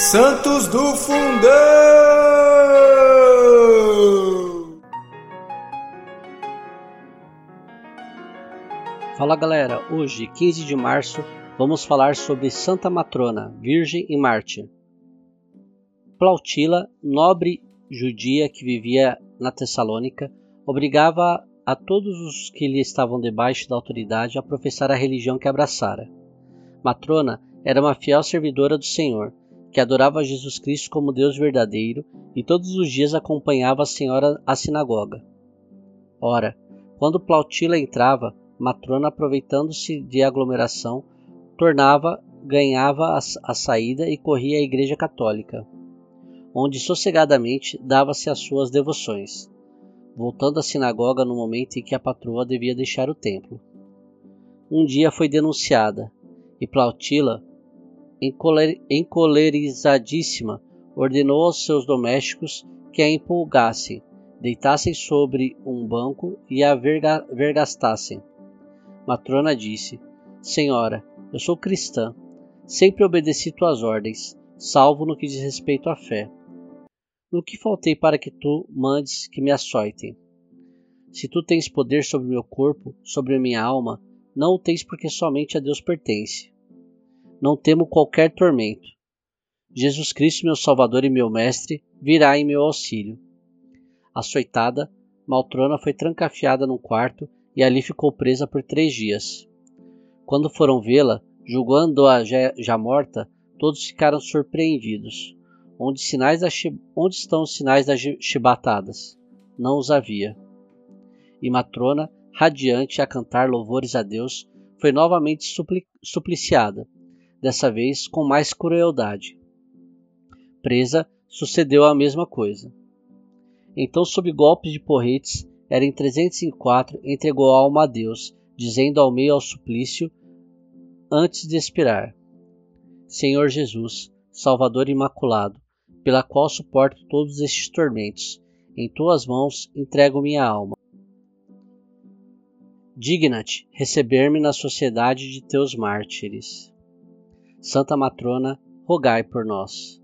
Santos do Fundão! Fala galera, hoje, 15 de março, vamos falar sobre Santa Matrona, Virgem e Mártir. Plautila, nobre judia que vivia na Tessalônica, obrigava a todos os que lhe estavam debaixo da autoridade a professar a religião que abraçara. Matrona era uma fiel servidora do Senhor, que adorava Jesus Cristo como Deus verdadeiro e todos os dias acompanhava a Senhora à sinagoga. Ora, quando Plautila entrava, Matrona, aproveitando-se de aglomeração, tornava, ganhava a, a saída e corria à Igreja Católica onde sossegadamente dava-se as suas devoções, voltando à sinagoga no momento em que a patroa devia deixar o templo. Um dia foi denunciada, e Plautila, encolerizadíssima, ordenou aos seus domésticos que a empolgassem, deitassem sobre um banco e a verga vergastassem. Matrona disse: Senhora, eu sou cristã, sempre obedeci tuas ordens, salvo no que diz respeito à fé. No que faltei para que tu mandes que me açoitem? Se tu tens poder sobre meu corpo, sobre minha alma, não o tens porque somente a Deus pertence. Não temo qualquer tormento. Jesus Cristo, meu Salvador e meu Mestre, virá em meu auxílio. Açoitada, Maltrona foi trancafiada num quarto e ali ficou presa por três dias. Quando foram vê-la, julgando-a já, já morta, todos ficaram surpreendidos onde, da, onde estão os sinais das chibatadas? Não os havia. E Matrona, radiante a cantar louvores a Deus, foi novamente supli supliciada, dessa vez com mais crueldade. Presa, sucedeu a mesma coisa. Então, sob golpes de porretes, era em 304 entregou a alma a Deus, dizendo ao meio ao suplício, antes de expirar: Senhor Jesus, Salvador Imaculado, pela qual suporto todos estes tormentos. Em tuas mãos entrego minha alma. Digna-te receber-me na sociedade de teus mártires. Santa Matrona, rogai por nós.